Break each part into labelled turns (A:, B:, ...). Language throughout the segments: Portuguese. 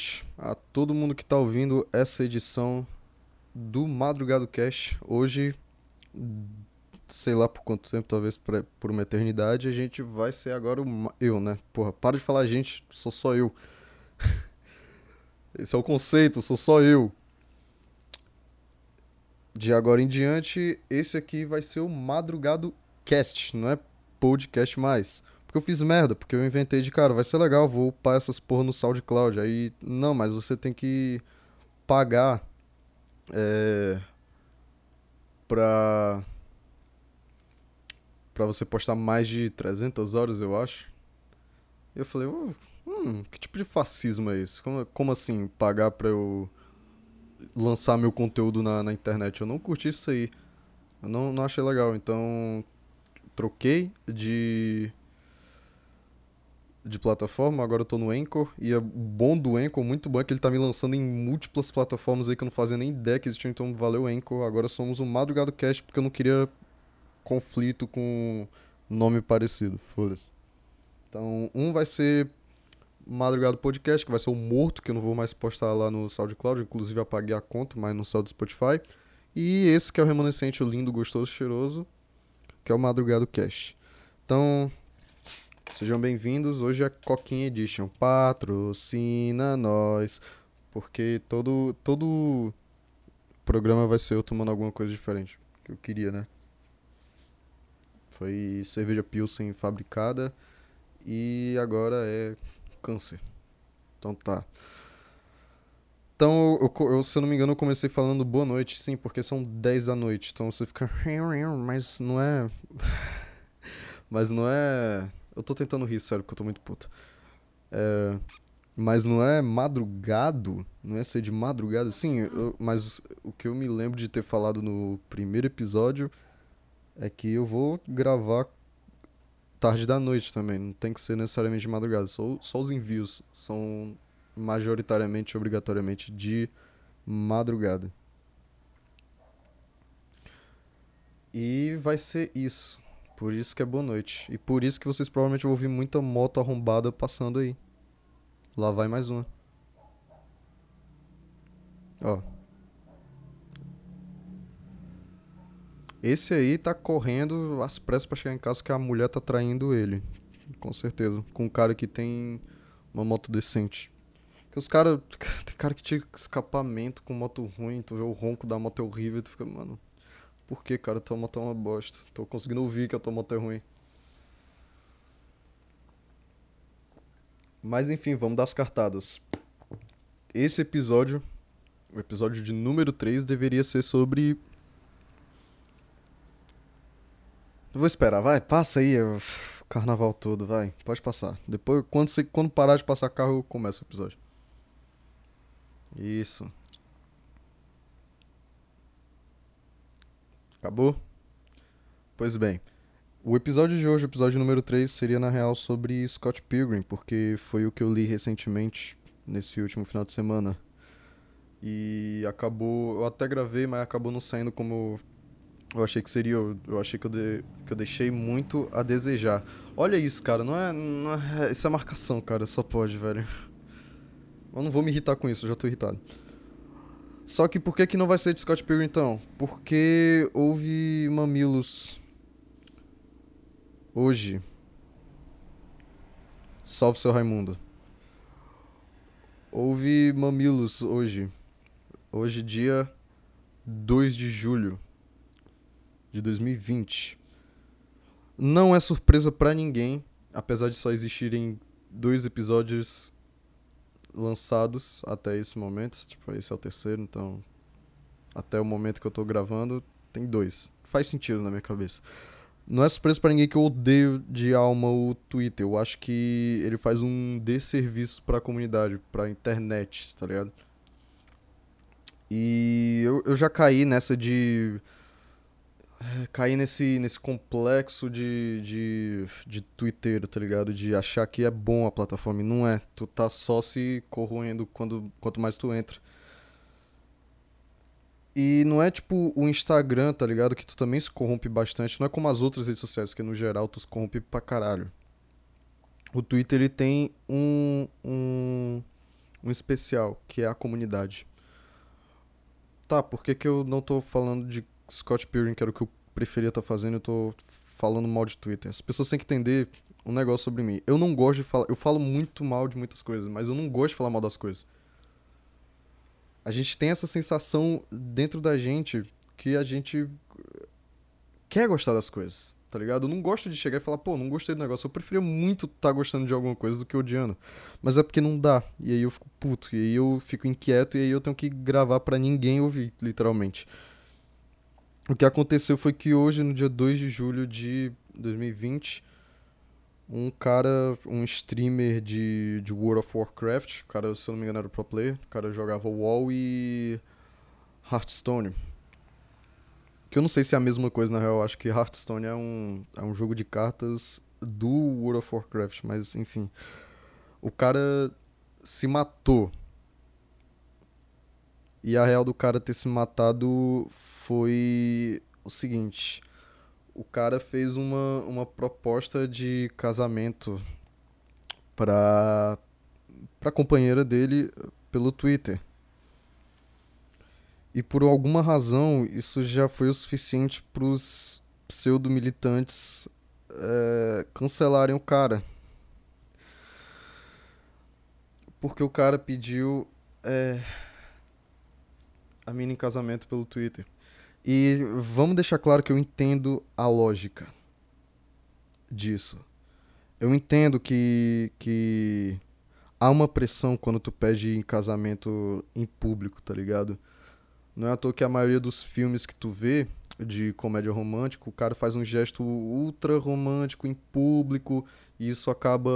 A: noite a todo mundo que está ouvindo essa edição do Madrugado Cast. Hoje, sei lá por quanto tempo, talvez por, uma eternidade, a gente vai ser agora o, eu, né? Porra, para de falar gente, sou só eu. Esse é o conceito, sou só eu. De agora em diante, esse aqui vai ser o Madrugado Cast, não é podcast mais. Porque eu fiz merda, porque eu inventei de, cara, vai ser legal, vou upar essas porra no SoundCloud. Aí, não, mas você tem que pagar é, pra, pra você postar mais de 300 horas, eu acho. Eu falei, hum, que tipo de fascismo é esse? Como, como assim, pagar pra eu lançar meu conteúdo na, na internet? Eu não curti isso aí. Eu não, não achei legal, então troquei de de plataforma, agora eu tô no Anchor, e o bom do Anchor, muito bom, é que ele tá me lançando em múltiplas plataformas aí que eu não fazia nem ideia que existiam, então valeu Anchor, agora somos o Madrugado Cast, porque eu não queria conflito com nome parecido, foda-se. Então, um vai ser Madrugado Podcast, que vai ser o Morto, que eu não vou mais postar lá no SoundCloud, inclusive apaguei a conta, mas no céu do Spotify. E esse que é o remanescente, o lindo, gostoso, cheiroso, que é o Madrugado Cast. Então, Sejam bem-vindos. Hoje é Coquinha Edition. Patrocina nós. Porque todo, todo programa vai ser eu tomando alguma coisa diferente. Que eu queria, né? Foi cerveja Pilsen fabricada. E agora é câncer. Então tá. Então, eu, eu, se eu não me engano, eu comecei falando boa noite, sim, porque são 10 da noite. Então você fica. Mas não é. Mas não é eu tô tentando rir, sério, porque eu tô muito puto. É, mas não é madrugado? Não é ser de madrugada? Sim, eu, mas o que eu me lembro de ter falado no primeiro episódio é que eu vou gravar tarde da noite também. Não tem que ser necessariamente de madrugada. Só, só os envios são majoritariamente, obrigatoriamente de madrugada. E vai ser isso. Por isso que é boa noite. E por isso que vocês provavelmente vão ouvir muita moto arrombada passando aí. Lá vai mais uma. Ó. Esse aí tá correndo às pressas pra chegar em casa que a mulher tá traindo ele. Com certeza. Com um cara que tem uma moto decente. Que os caras. Tem cara que tinha escapamento com moto ruim, tu vê o ronco da moto é horrível e tu fica, mano. Por que, cara? Tua moto é uma bosta. Tô conseguindo ouvir que a tua moto é ruim. Mas enfim, vamos dar as cartadas. Esse episódio, o episódio de número 3, deveria ser sobre. vou esperar, vai, passa aí o carnaval todo, vai, pode passar. Depois, quando, você, quando parar de passar carro, eu começo o episódio. Isso. Acabou? Pois bem. O episódio de hoje, episódio número 3, seria na real sobre Scott Pilgrim, porque foi o que eu li recentemente, nesse último final de semana. E acabou. Eu até gravei, mas acabou não saindo como eu achei que seria. Eu, eu achei que eu, de, que eu deixei muito a desejar. Olha isso, cara. Não é, não é. Isso é marcação, cara. Só pode, velho. Eu não vou me irritar com isso, eu já tô irritado. Só que por que, que não vai ser de Scott Pilgrim então? Porque houve mamilos hoje. Salve seu Raimundo. Houve mamilos hoje. Hoje, dia 2 de julho de 2020. Não é surpresa para ninguém, apesar de só existirem dois episódios lançados até esse momento. Tipo, esse é o terceiro, então. Até o momento que eu tô gravando, tem dois. Faz sentido na minha cabeça. Não é surpresa para ninguém que eu odeio de alma o Twitter. Eu acho que ele faz um desserviço pra comunidade, pra internet, tá ligado? E eu, eu já caí nessa de cair nesse, nesse complexo de, de, de Twitter, tá ligado? De achar que é bom a plataforma. E não é. Tu tá só se corroendo quando, quanto mais tu entra. E não é tipo o Instagram, tá ligado? Que tu também se corrompe bastante. Não é como as outras redes sociais, que no geral tu se corrompe pra caralho. O Twitter ele tem um, um, um especial, que é a comunidade. Tá, por que, que eu não tô falando de Scott Pilgrim, que era o que eu preferia estar tá fazendo, eu tô falando mal de Twitter? As pessoas têm que entender um negócio sobre mim. Eu não gosto de falar. Eu falo muito mal de muitas coisas, mas eu não gosto de falar mal das coisas. A gente tem essa sensação dentro da gente que a gente quer gostar das coisas, tá ligado? Eu não gosto de chegar e falar, pô, não gostei do negócio. Eu preferia muito estar tá gostando de alguma coisa do que odiando. Mas é porque não dá. E aí eu fico puto. E aí eu fico inquieto. E aí eu tenho que gravar para ninguém ouvir, literalmente. O que aconteceu foi que hoje, no dia 2 de julho de 2020, um cara, um streamer de, de World of Warcraft, o cara, se eu não me engano, era pro player, o cara jogava WoW e Hearthstone. Que eu não sei se é a mesma coisa, na real, eu acho que Hearthstone é um, é um jogo de cartas do World of Warcraft, mas enfim. O cara se matou. E a real do cara ter se matado foi o seguinte o cara fez uma, uma proposta de casamento pra, pra companheira dele pelo Twitter. E por alguma razão, isso já foi o suficiente pros pseudo-militantes é, cancelarem o cara. Porque o cara pediu é, a mina em casamento pelo Twitter. E vamos deixar claro que eu entendo a lógica disso. Eu entendo que, que há uma pressão quando tu pede em casamento em público, tá ligado? Não é à toa que a maioria dos filmes que tu vê de comédia romântica, o cara faz um gesto ultra romântico em público e isso acaba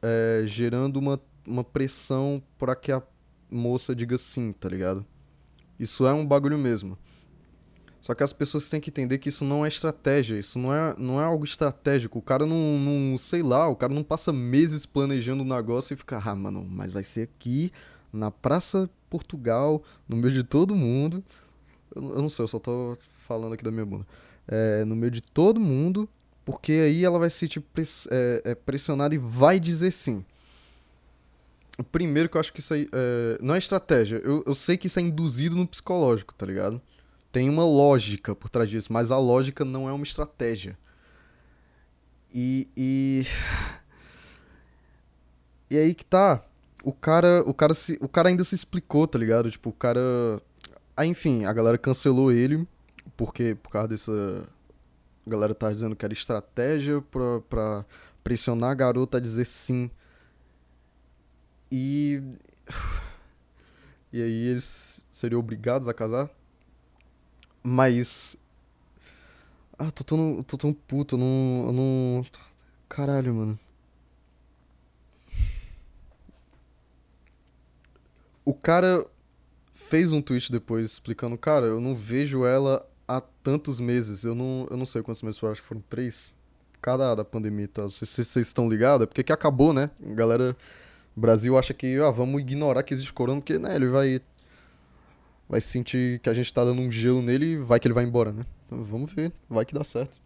A: é, gerando uma, uma pressão para que a moça diga sim, tá ligado? Isso é um bagulho mesmo. Só que as pessoas têm que entender que isso não é estratégia, isso não é, não é algo estratégico. O cara não, não, sei lá, o cara não passa meses planejando o um negócio e fica, ah, mano, mas vai ser aqui, na Praça Portugal, no meio de todo mundo. Eu, eu não sei, eu só tô falando aqui da minha bunda. É, no meio de todo mundo, porque aí ela vai se tipo, press, é, é, pressionada e vai dizer sim. Primeiro que eu acho que isso aí é, não é estratégia. Eu, eu sei que isso é induzido no psicológico, tá ligado? Tem uma lógica por trás disso, mas a lógica não é uma estratégia. E, e e aí que tá, o cara, o cara se, o cara ainda se explicou, tá ligado? Tipo, o cara, aí enfim, a galera cancelou ele porque por causa dessa a galera tá dizendo que era estratégia pra, pra pressionar a garota a dizer sim. E e aí eles seriam obrigados a casar? Mas. Ah, tô tão, tô tão puto, eu não, eu não. Caralho, mano. O cara fez um tweet depois explicando, cara, eu não vejo ela há tantos meses. Eu não, eu não sei quantos meses foram, acho que foram três. Cada da pandemia e tal. Vocês estão ligados, é porque que acabou, né? A galera. Brasil acha que, ah, vamos ignorar que existe corona, porque, né, ele vai vai sentir que a gente tá dando um gelo nele e vai que ele vai embora, né? Então, vamos ver, vai que dá certo.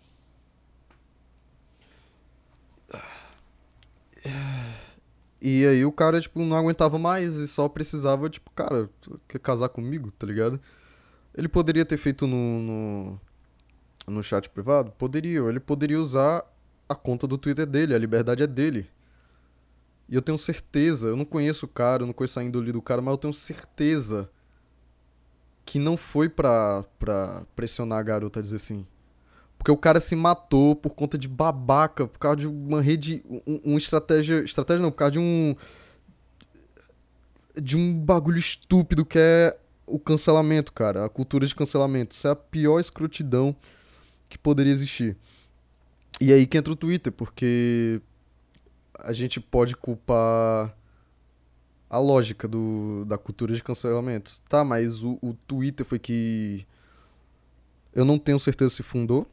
A: E aí o cara, tipo, não aguentava mais e só precisava, tipo, cara, quer casar comigo, tá ligado? Ele poderia ter feito no, no, no chat privado? Poderia. Ele poderia usar a conta do Twitter dele, a liberdade é dele. E eu tenho certeza, eu não conheço o cara, eu não conheço a índole do cara, mas eu tenho certeza que não foi pra, pra pressionar a garota a dizer sim. Porque o cara se matou por conta de babaca, por causa de uma rede. Um, uma estratégia. Estratégia não, por causa de um. De um bagulho estúpido que é o cancelamento, cara. A cultura de cancelamento. Isso é a pior escrotidão que poderia existir. E aí que entra o Twitter, porque a gente pode culpar a lógica do, da cultura de cancelamento. Tá, mas o, o Twitter foi que. Eu não tenho certeza se fundou.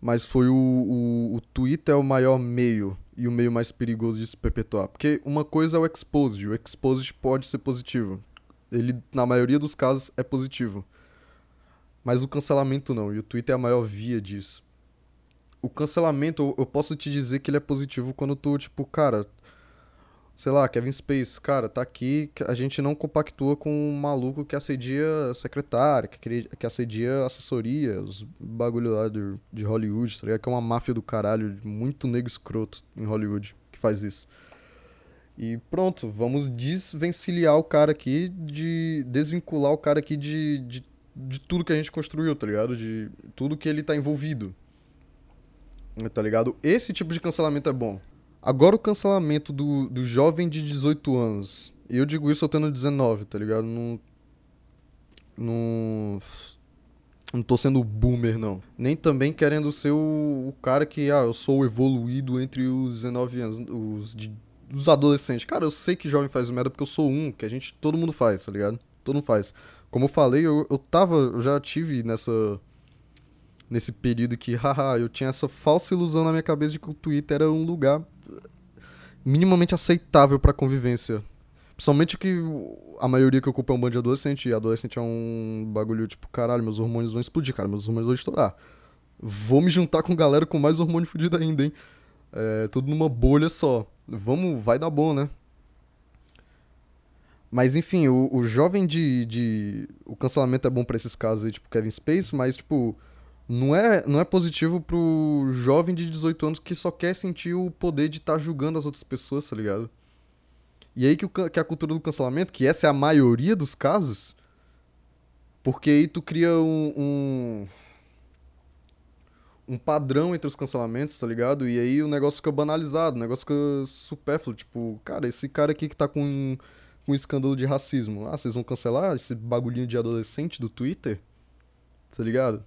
A: Mas foi o, o, o Twitter é o maior meio e o meio mais perigoso de se perpetuar. Porque uma coisa é o exposed. O exposed pode ser positivo. Ele, na maioria dos casos, é positivo. Mas o cancelamento não. E o Twitter é a maior via disso. O cancelamento, eu posso te dizer que ele é positivo quando tu, tipo, cara, sei lá, Kevin Space, cara, tá aqui, a gente não compactua com um maluco que assedia secretária, que, que assedia assessoria, os bagulho lá de, de Hollywood, tá ligado? Que é uma máfia do caralho, muito negro escroto em Hollywood que faz isso. E pronto, vamos desvencilhar o cara aqui, de desvincular o cara aqui de, de, de tudo que a gente construiu, tá ligado? De tudo que ele tá envolvido. Tá ligado? Esse tipo de cancelamento é bom. Agora o cancelamento do, do jovem de 18 anos. E eu digo isso eu tendo 19, tá ligado? Não. Não. Não tô sendo boomer, não. Nem também querendo ser o, o cara que, ah, eu sou evoluído entre os 19 anos, os, de, os adolescentes. Cara, eu sei que jovem faz merda porque eu sou um, que a gente, todo mundo faz, tá ligado? Todo mundo faz. Como eu falei, eu, eu tava, eu já tive nessa nesse período que, haha, eu tinha essa falsa ilusão na minha cabeça de que o Twitter era um lugar minimamente aceitável para convivência. Principalmente que a maioria que ocupa é um bando de adolescente, e adolescente é um bagulho tipo, caralho, meus hormônios vão explodir, cara, meus hormônios vão estourar. Vou me juntar com galera com mais hormônio fudido ainda, hein? É, tudo numa bolha só. Vamos, vai dar bom, né? Mas enfim, o, o jovem de, de. O cancelamento é bom para esses casos aí, tipo Kevin Space, mas tipo não é, não é positivo pro jovem de 18 anos que só quer sentir o poder de estar tá julgando as outras pessoas, tá ligado? E aí que, o, que a cultura do cancelamento, que essa é a maioria dos casos, porque aí tu cria um, um, um padrão entre os cancelamentos, tá ligado? E aí o negócio fica banalizado, o negócio fica supérfluo. Tipo, cara, esse cara aqui que tá com, com um escândalo de racismo. Ah, vocês vão cancelar esse bagulhinho de adolescente do Twitter? Tá ligado?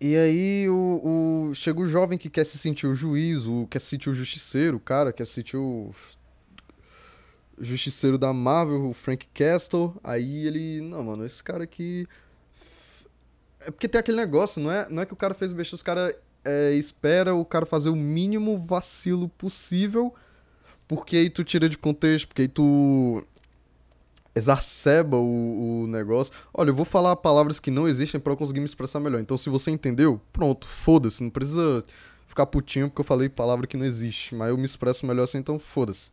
A: E aí o, o, chega o jovem que quer se sentir o juiz, o, quer se sentir o justiceiro, o cara, quer se sentir o justiceiro da Marvel, o Frank Castle. Aí ele, não, mano, esse cara aqui é porque tem aquele negócio, não é, não é que o cara fez besteira, os cara é, espera o cara fazer o mínimo vacilo possível, porque aí tu tira de contexto, porque aí tu exacerba o, o negócio. Olha, eu vou falar palavras que não existem para eu conseguir me expressar melhor. Então, se você entendeu, pronto, foda-se. Não precisa ficar putinho porque eu falei palavra que não existe. Mas eu me expresso melhor assim, então foda-se.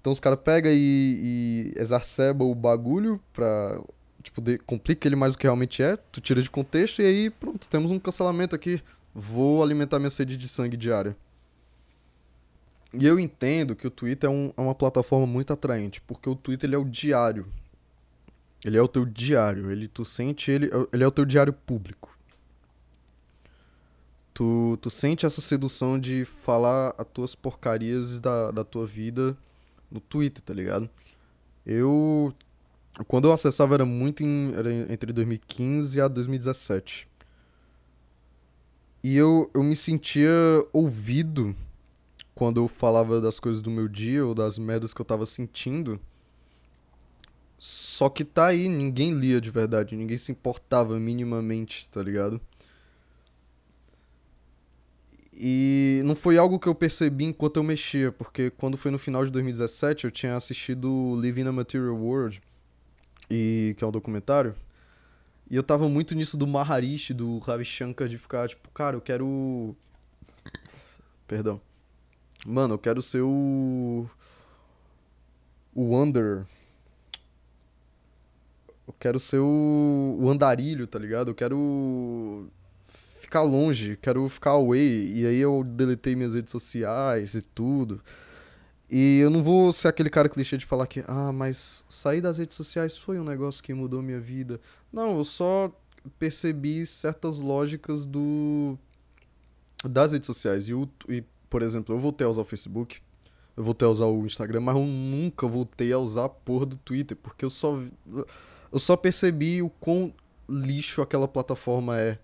A: Então os caras pegam e, e exacerba o bagulho pra. Tipo, de, complica ele mais do que realmente é. Tu tira de contexto e aí, pronto, temos um cancelamento aqui. Vou alimentar minha sede de sangue diária. E eu entendo que o Twitter é, um, é, uma plataforma muito atraente, porque o Twitter ele é o diário. Ele é o teu diário, ele tu sente ele, ele é o teu diário público. Tu, tu sente essa sedução de falar as tuas porcarias da, da tua vida no Twitter, tá ligado? Eu quando eu acessava era muito em, era entre 2015 a 2017. E eu, eu me sentia ouvido quando eu falava das coisas do meu dia ou das merdas que eu tava sentindo. Só que tá aí, ninguém lia de verdade, ninguém se importava minimamente, tá ligado? E não foi algo que eu percebi enquanto eu mexia, porque quando foi no final de 2017 eu tinha assistido Living a Material World, e, que é um documentário, e eu tava muito nisso do Maharishi, do Ravi Shankar, de ficar tipo, cara, eu quero. Perdão. Mano, eu quero ser o. O Wanderer. Eu quero ser o, o andarilho, tá ligado? Eu quero ficar longe, quero ficar away. E aí eu deletei minhas redes sociais e tudo. E eu não vou ser aquele cara clichê de falar que, ah, mas sair das redes sociais foi um negócio que mudou minha vida. Não, eu só percebi certas lógicas do das redes sociais. E, o, e por exemplo, eu voltei a usar o Facebook, eu voltei a usar o Instagram, mas eu nunca voltei a usar a porra do Twitter, porque eu só eu só percebi o quão lixo aquela plataforma é.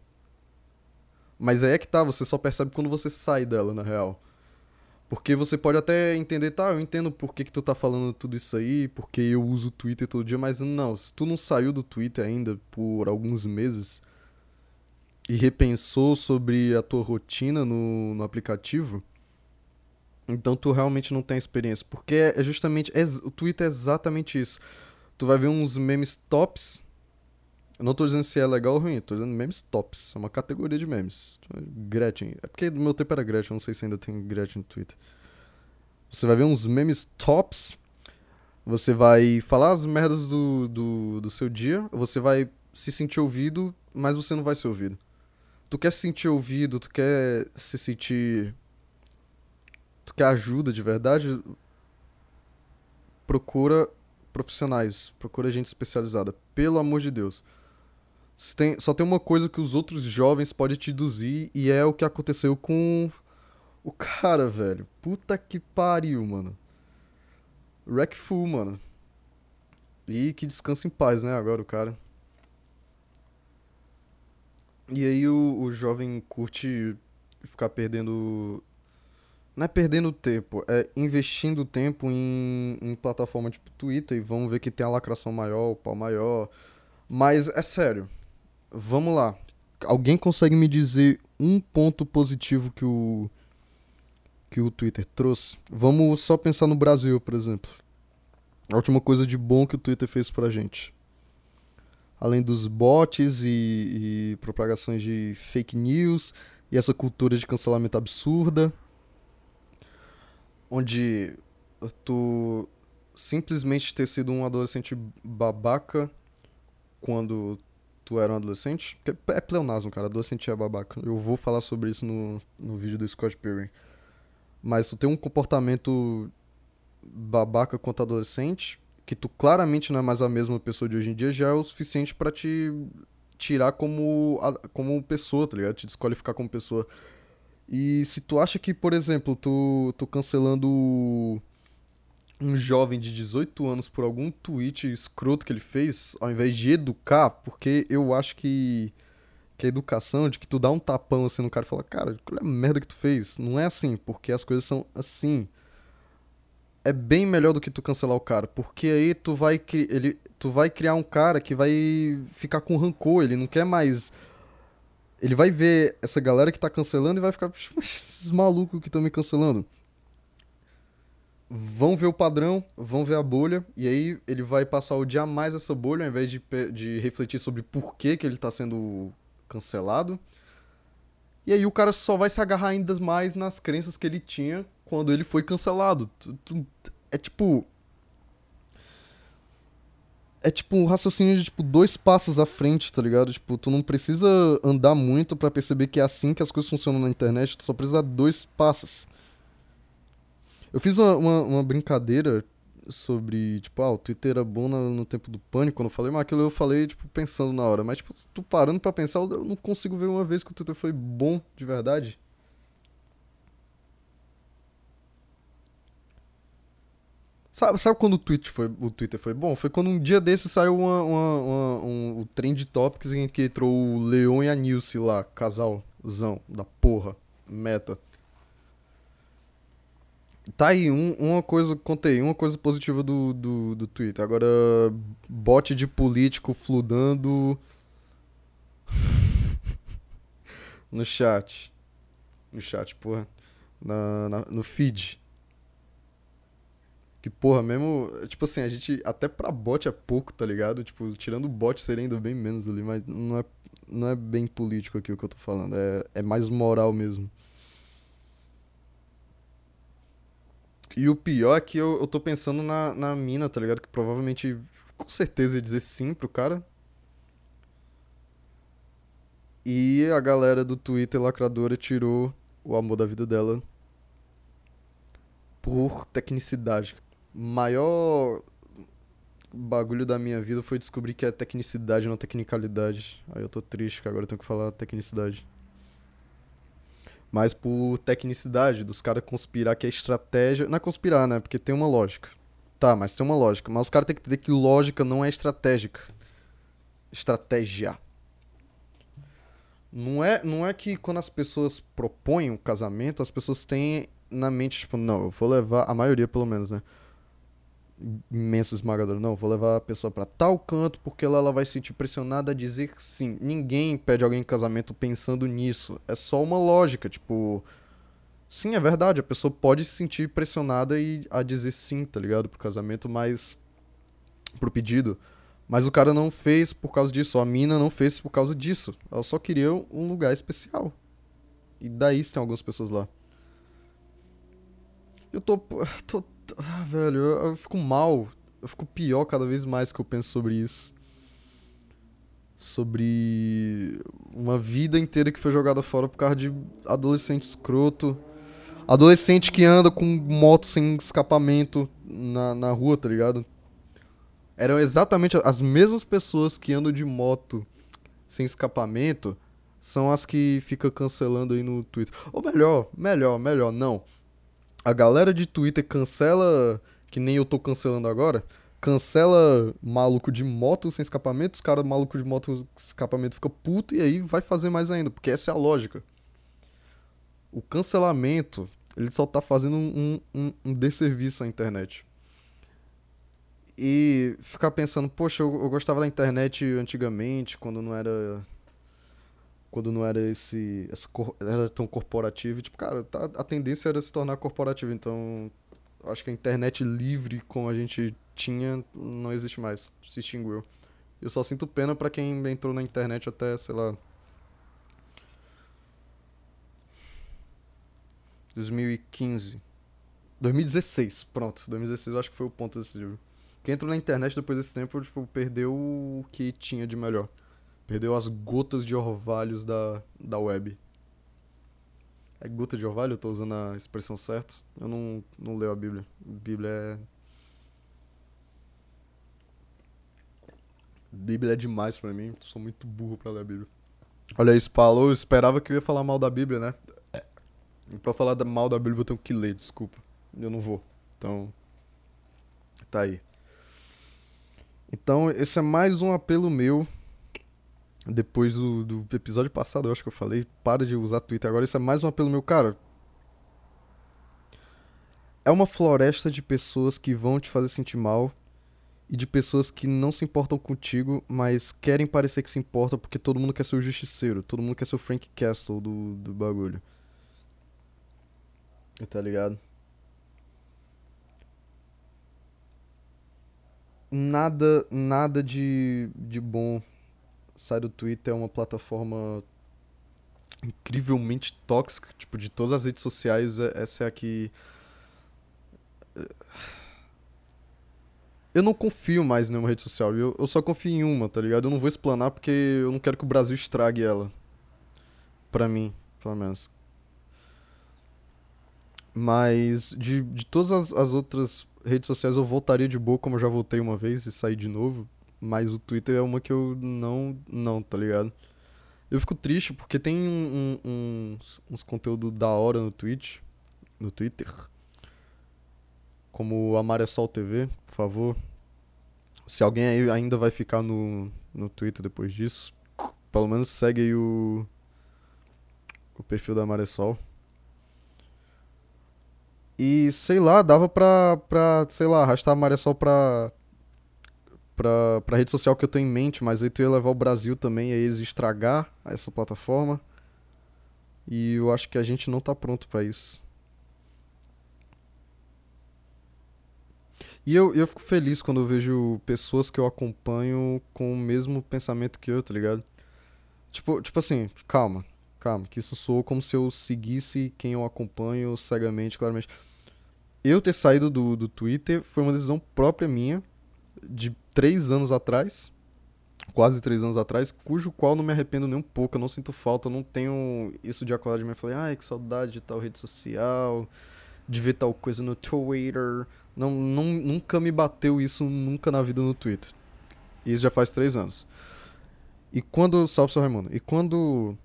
A: Mas aí é que tá, você só percebe quando você sai dela, na real. Porque você pode até entender, tá, eu entendo por que, que tu tá falando tudo isso aí, porque eu uso o Twitter todo dia, mas não, se tu não saiu do Twitter ainda por alguns meses e repensou sobre a tua rotina no, no aplicativo, então tu realmente não tem experiência. Porque é justamente. É, o Twitter é exatamente isso. Tu vai ver uns memes tops Eu não tô dizendo se é legal ou ruim, tô dizendo memes tops. É uma categoria de memes. Gretchen. É porque no meu tempo era Gretchen, não sei se ainda tem Gretchen no Twitter. Você vai ver uns memes tops. Você vai falar as merdas do, do, do seu dia. Você vai se sentir ouvido, mas você não vai ser ouvido. Tu quer se sentir ouvido, tu quer se sentir. Tu quer ajuda de verdade? Procura profissionais, procura gente especializada. Pelo amor de Deus. Tem, só tem uma coisa que os outros jovens podem te induzir e é o que aconteceu com o cara, velho. Puta que pariu, mano. Wreckful, mano. E que descansa em paz, né, agora o cara. E aí o, o jovem curte ficar perdendo. Não é perdendo tempo, é investindo tempo em, em plataforma tipo Twitter e vamos ver que tem a lacração maior, o pau maior. Mas é sério, vamos lá. Alguém consegue me dizer um ponto positivo que o que o Twitter trouxe? Vamos só pensar no Brasil, por exemplo. A última coisa de bom que o Twitter fez pra gente. Além dos bots e, e propagações de fake news e essa cultura de cancelamento absurda, onde tu simplesmente ter sido um adolescente babaca quando tu era um adolescente. É pleonasmo, cara. Adolescente é babaca. Eu vou falar sobre isso no, no vídeo do Scott Pilgrim. Mas tu tem um comportamento babaca quanto adolescente, que tu claramente não é mais a mesma pessoa de hoje em dia, já é o suficiente para te tirar como, como pessoa, tá ligado? Te desqualificar como pessoa. E se tu acha que, por exemplo, tu, tu cancelando um jovem de 18 anos por algum tweet escroto que ele fez, ao invés de educar, porque eu acho que que a educação, de que tu dá um tapão assim no cara e fala, cara, qual é a merda que tu fez? Não é assim, porque as coisas são assim. É bem melhor do que tu cancelar o cara, porque aí tu vai, ele, tu vai criar um cara que vai ficar com rancor, ele não quer mais. Ele vai ver essa galera que tá cancelando e vai ficar, esses malucos que estão me cancelando. Vão ver o padrão, vão ver a bolha, e aí ele vai passar o dia mais essa bolha, ao invés de, de refletir sobre por que, que ele tá sendo cancelado. E aí o cara só vai se agarrar ainda mais nas crenças que ele tinha quando ele foi cancelado. É tipo. É tipo um raciocínio de tipo dois passos à frente, tá ligado? Tipo, tu não precisa andar muito para perceber que é assim que as coisas funcionam na internet, tu só precisa dar dois passos. Eu fiz uma, uma, uma brincadeira sobre, tipo, ah, o Twitter era bom no, no tempo do pânico, quando eu falei, mas aquilo eu falei, tipo, pensando na hora. Mas, tipo, tu parando pra pensar, eu não consigo ver uma vez que o Twitter foi bom de verdade. Sabe, sabe quando o, tweet foi, o Twitter foi bom? Foi quando um dia desse saiu uma, uma, uma um, um Trend Topics em que entrou o Leon e a Nilce lá, casalzão da porra, meta. Tá aí, um, uma coisa, contei, uma coisa positiva do, do, do Twitter. Agora, bot de político fludando no chat. No chat, porra. Na, na, no feed. Que, porra, mesmo. Tipo assim, a gente. Até pra bot é pouco, tá ligado? Tipo, tirando o bot seria ainda bem menos ali, mas não é, não é bem político aqui o que eu tô falando. É, é mais moral mesmo. E o pior é que eu, eu tô pensando na, na mina, tá ligado? Que provavelmente, com certeza, ia dizer sim pro cara. E a galera do Twitter lacradora tirou o amor da vida dela por tecnicidade. Maior bagulho da minha vida foi descobrir que é tecnicidade, não tecnicalidade. Aí eu tô triste, que agora eu tenho que falar tecnicidade mas por tecnicidade dos caras conspirar que é estratégia. Não é conspirar, né? Porque tem uma lógica. Tá, mas tem uma lógica. Mas os caras têm que entender que lógica não é estratégica. Estratégia. Não é, não é que quando as pessoas propõem um casamento, as pessoas têm na mente, tipo, não, eu vou levar, a maioria pelo menos, né? Imensa esmagadora. Não, vou levar a pessoa para tal canto porque ela, ela vai se sentir pressionada a dizer sim. Ninguém pede alguém em casamento pensando nisso. É só uma lógica, tipo. Sim, é verdade, a pessoa pode se sentir pressionada e a dizer sim, tá ligado? Pro casamento, mas. pro pedido. Mas o cara não fez por causa disso, a mina não fez por causa disso. Ela só queria um lugar especial. E daí tem algumas pessoas lá. Eu tô. tô ah, velho, eu, eu fico mal. Eu fico pior cada vez mais que eu penso sobre isso. Sobre uma vida inteira que foi jogada fora por causa de adolescente escroto. Adolescente que anda com moto sem escapamento na, na rua, tá ligado? Eram exatamente as mesmas pessoas que andam de moto sem escapamento são as que fica cancelando aí no Twitter. Ou melhor, melhor, melhor, não. A galera de Twitter cancela, que nem eu tô cancelando agora, cancela maluco de moto sem escapamento, os caras maluco de moto sem escapamento fica puto e aí vai fazer mais ainda, porque essa é a lógica. O cancelamento, ele só tá fazendo um, um, um desserviço à internet e ficar pensando, poxa, eu, eu, gostava da internet antigamente, quando não era. Quando não era esse. Essa, era tão corporativo. Tipo, cara, tá, a tendência era se tornar corporativo. Então, acho que a internet livre, como a gente tinha, não existe mais. Se extinguiu. Eu só sinto pena para quem entrou na internet até, sei lá. 2015. 2016, pronto. 2016 eu acho que foi o ponto desse livro. Quem entrou na internet depois desse tempo, tipo, perdeu o que tinha de melhor. Perdeu as gotas de orvalhos da, da web. É gota de orvalho? Eu tô usando a expressão certa. Eu não, não leio a Bíblia. Bíblia é. Bíblia é demais pra mim. Sou muito burro pra ler a Bíblia. Olha isso, falou. Eu esperava que eu ia falar mal da Bíblia, né? E pra falar mal da Bíblia eu tenho que ler, desculpa. Eu não vou. Então. Tá aí. Então, esse é mais um apelo meu. Depois do, do episódio passado, eu acho que eu falei, para de usar Twitter agora. Isso é mais um apelo meu, cara. É uma floresta de pessoas que vão te fazer sentir mal e de pessoas que não se importam contigo, mas querem parecer que se importam porque todo mundo quer ser o justiceiro, todo mundo quer ser o Frank Castle do, do bagulho. Tá ligado? nada nada de, de bom sai do Twitter. É uma plataforma incrivelmente tóxica. Tipo, de todas as redes sociais, é, essa é a que. Eu não confio mais em nenhuma rede social. Eu, eu só confio em uma, tá ligado? Eu não vou explanar porque eu não quero que o Brasil estrague ela. Pra mim, pelo menos. Mas de, de todas as, as outras redes sociais eu voltaria de boa, como eu já voltei uma vez e saí de novo. Mas o Twitter é uma que eu não. Não, tá ligado? Eu fico triste porque tem um, um, uns, uns conteúdos da hora no Twitch. No Twitter. Como a Maressol TV, por favor. Se alguém aí ainda vai ficar no, no Twitter depois disso, pelo menos segue aí o, o perfil da Maressol. E sei lá, dava pra, pra sei lá, arrastar a maré só pra, pra, pra rede social que eu tenho em mente, mas aí tu ia levar o Brasil também, aí eles estragar essa plataforma. E eu acho que a gente não tá pronto para isso. E eu, eu fico feliz quando eu vejo pessoas que eu acompanho com o mesmo pensamento que eu, tá ligado? Tipo, tipo assim, calma calma, que isso soou como se eu seguisse quem eu acompanho cegamente, claramente. Eu ter saído do, do Twitter foi uma decisão própria minha, de três anos atrás, quase três anos atrás, cujo qual não me arrependo nem um pouco, eu não sinto falta, eu não tenho isso de acordar de mim falei, ai, que saudade de tal rede social, de ver tal coisa no Twitter. Não, não, nunca me bateu isso nunca na vida no Twitter. Isso já faz três anos. E quando. Salve, seu Raimundo. E quando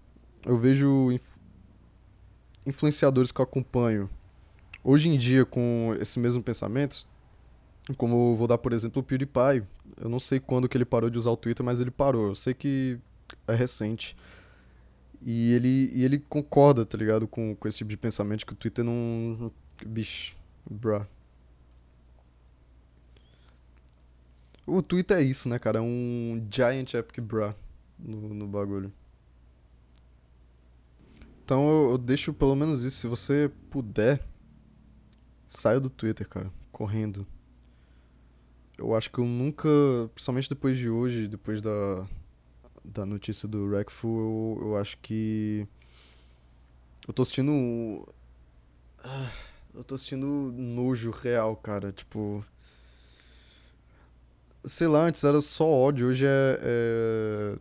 A: eu vejo inf influenciadores que eu acompanho hoje em dia com esse mesmo pensamento, como vou dar por exemplo o PewDiePie. Eu não sei quando que ele parou de usar o Twitter, mas ele parou. Eu sei que é recente. E ele, e ele concorda, tá ligado? Com, com esse tipo de pensamento que o Twitter não. Bicho, bruh. O Twitter é isso, né, cara? É um giant epic bruh no, no bagulho. Então eu, eu, deixo pelo menos isso. Se você puder, saia do Twitter, cara. Correndo. Eu acho que eu nunca, principalmente depois de hoje, depois da, da notícia do Wreckful, eu, eu acho que. Eu tô assistindo. ah, Eu tô assistindo nojo real, cara. Tipo. Sei lá, antes era só ódio, hoje é. É,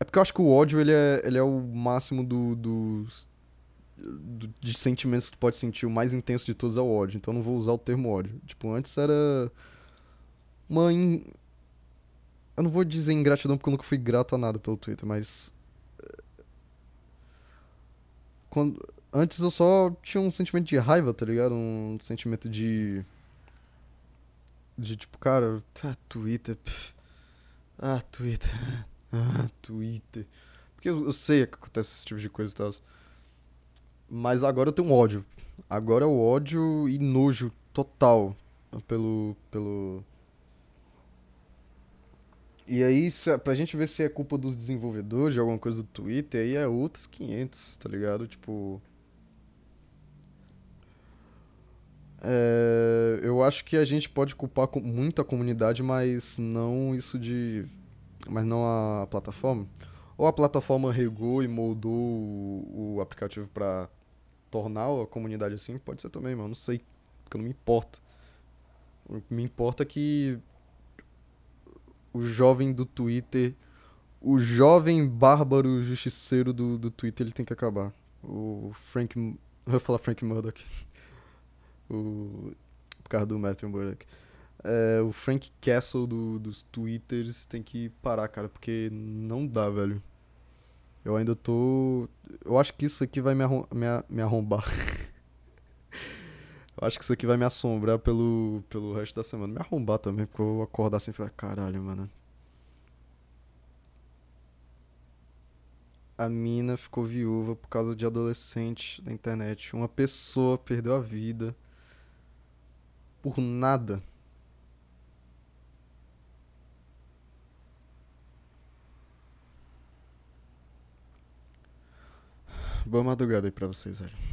A: é porque eu acho que o ódio ele é, ele é o máximo do, dos- do- de sentimentos que tu pode sentir. O mais intenso de todos é o ódio. Então não vou usar o termo ódio. Tipo, antes era. Uma. in- Eu não vou dizer ingratidão porque eu nunca fui grato a nada pelo Twitter, mas. Quando... Antes eu só tinha um sentimento de raiva, tá ligado? Um sentimento de. De tipo, cara, ah, Twitter. pff. Ah, Twitter. Ah, Twitter. Porque eu, eu sei que acontece esse tipo de coisa e tal. Mas agora eu tenho ódio. Agora é o ódio e nojo total pelo. pelo. E aí, pra gente ver se é culpa dos desenvolvedores de alguma coisa do Twitter, aí é outros 500, tá ligado? Tipo. É, eu acho que a gente pode culpar com- muito a comunidade, mas não isso de. Mas não a plataforma. Ou a plataforma regou e moldou o, o aplicativo pra tornar a comunidade assim, pode ser também, mano. Não sei, porque eu não me importo. O que me importa é que o jovem do Twitter, o jovem bárbaro justiceiro do, do Twitter, ele tem que acabar. O Frank. Eu vou falar Frank Murdoch. O. Por causa do Matthew Murdoch. É, o Frank Castle do, dos Twitters tem que parar, cara, porque não dá, velho. Eu ainda tô. Eu acho que isso aqui vai me, arrom me, me arrombar. eu acho que isso aqui vai me assombrar pelo, pelo resto da semana. Me arrombar também, porque eu vou acordar assim e falar, caralho, mano. A mina ficou viúva por causa de adolescente na internet. Uma pessoa perdeu a vida por nada. Boa madrugada aí pra vocês, velho.